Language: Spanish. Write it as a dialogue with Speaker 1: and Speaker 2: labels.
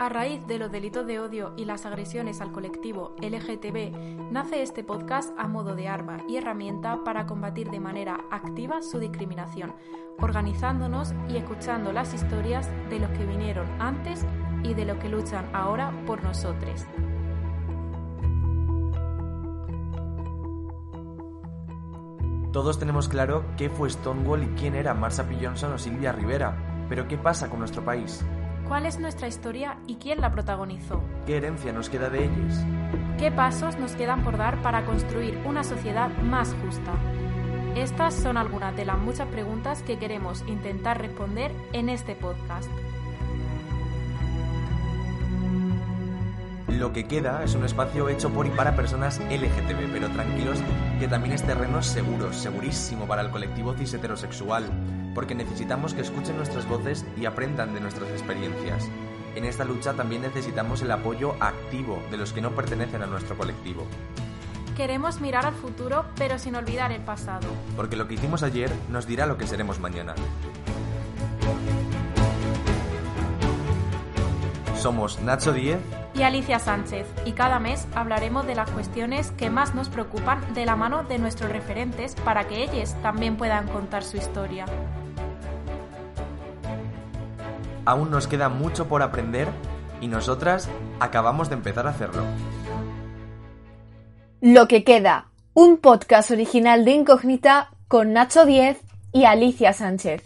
Speaker 1: A raíz de los delitos de odio y las agresiones al colectivo LGTB, nace este podcast a modo de arma y herramienta para combatir de manera activa su discriminación, organizándonos y escuchando las historias de los que vinieron antes y de los que luchan ahora por nosotros.
Speaker 2: Todos tenemos claro qué fue Stonewall y quién era Marsha P. Johnson o Silvia Rivera, pero ¿qué pasa con nuestro país?
Speaker 1: ¿Cuál es nuestra historia y quién la protagonizó?
Speaker 2: ¿Qué herencia nos queda de ellos?
Speaker 1: ¿Qué pasos nos quedan por dar para construir una sociedad más justa? Estas son algunas de las muchas preguntas que queremos intentar responder en este podcast.
Speaker 2: Lo que queda es un espacio hecho por y para personas LGTB, pero tranquilos que también es terreno seguro, segurísimo para el colectivo cis heterosexual, porque necesitamos que escuchen nuestras voces y aprendan de nuestras experiencias. En esta lucha también necesitamos el apoyo activo de los que no pertenecen a nuestro colectivo.
Speaker 1: Queremos mirar al futuro, pero sin olvidar el pasado.
Speaker 2: Porque lo que hicimos ayer nos dirá lo que seremos mañana. Somos Nacho Díez
Speaker 1: y Alicia Sánchez, y cada mes hablaremos de las cuestiones que más nos preocupan de la mano de nuestros referentes para que ellos también puedan contar su historia.
Speaker 2: Aún nos queda mucho por aprender y nosotras acabamos de empezar a hacerlo.
Speaker 3: Lo que queda, un podcast original de Incógnita con Nacho Díez y Alicia Sánchez.